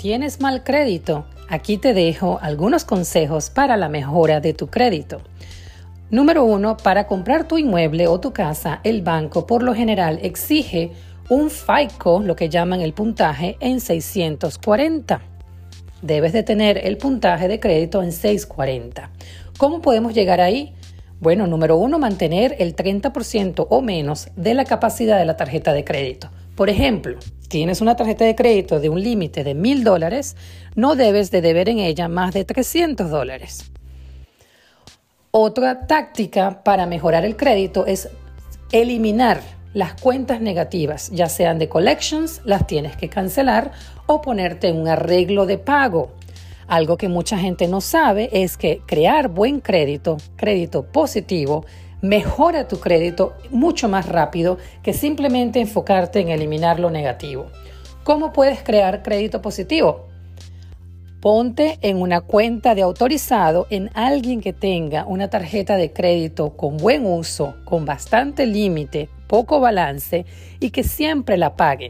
¿Tienes mal crédito? Aquí te dejo algunos consejos para la mejora de tu crédito. Número uno, para comprar tu inmueble o tu casa, el banco por lo general exige un FICO, lo que llaman el puntaje, en 640. Debes de tener el puntaje de crédito en 640. ¿Cómo podemos llegar ahí? Bueno, número uno, mantener el 30% o menos de la capacidad de la tarjeta de crédito. Por ejemplo, tienes una tarjeta de crédito de un límite de mil dólares, no debes de deber en ella más de 300 dólares. Otra táctica para mejorar el crédito es eliminar las cuentas negativas, ya sean de collections, las tienes que cancelar o ponerte un arreglo de pago. Algo que mucha gente no sabe es que crear buen crédito, crédito positivo, mejora tu crédito mucho más rápido que simplemente enfocarte en eliminar lo negativo. ¿Cómo puedes crear crédito positivo? Ponte en una cuenta de autorizado en alguien que tenga una tarjeta de crédito con buen uso, con bastante límite, poco balance y que siempre la pague.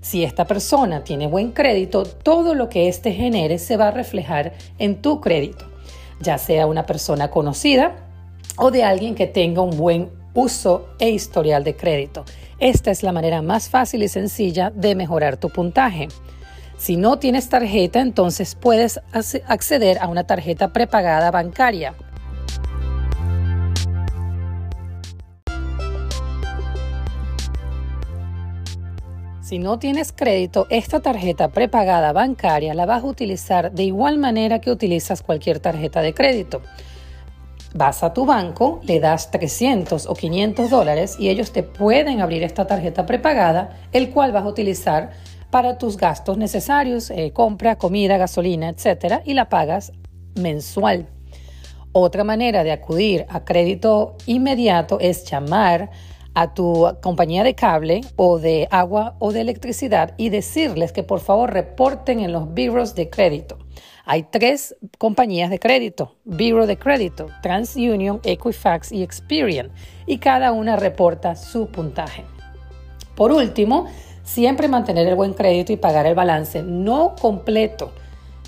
Si esta persona tiene buen crédito, todo lo que éste genere se va a reflejar en tu crédito, ya sea una persona conocida o de alguien que tenga un buen uso e historial de crédito. Esta es la manera más fácil y sencilla de mejorar tu puntaje. Si no tienes tarjeta, entonces puedes acceder a una tarjeta prepagada bancaria. Si no tienes crédito, esta tarjeta prepagada bancaria la vas a utilizar de igual manera que utilizas cualquier tarjeta de crédito. Vas a tu banco, le das 300 o 500 dólares y ellos te pueden abrir esta tarjeta prepagada, el cual vas a utilizar para tus gastos necesarios, eh, compra, comida, gasolina, etc. y la pagas mensual. Otra manera de acudir a crédito inmediato es llamar a tu compañía de cable o de agua o de electricidad y decirles que por favor reporten en los bureaus de crédito. Hay tres compañías de crédito, Bureau de Crédito, TransUnion, Equifax y Experian, y cada una reporta su puntaje. Por último, siempre mantener el buen crédito y pagar el balance, no completo.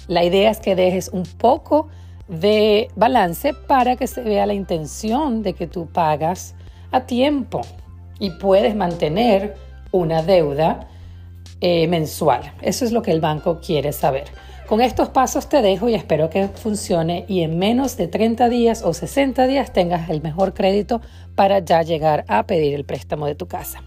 La idea es que dejes un poco de balance para que se vea la intención de que tú pagas a tiempo y puedes mantener una deuda eh, mensual. Eso es lo que el banco quiere saber. Con estos pasos te dejo y espero que funcione y en menos de 30 días o 60 días tengas el mejor crédito para ya llegar a pedir el préstamo de tu casa.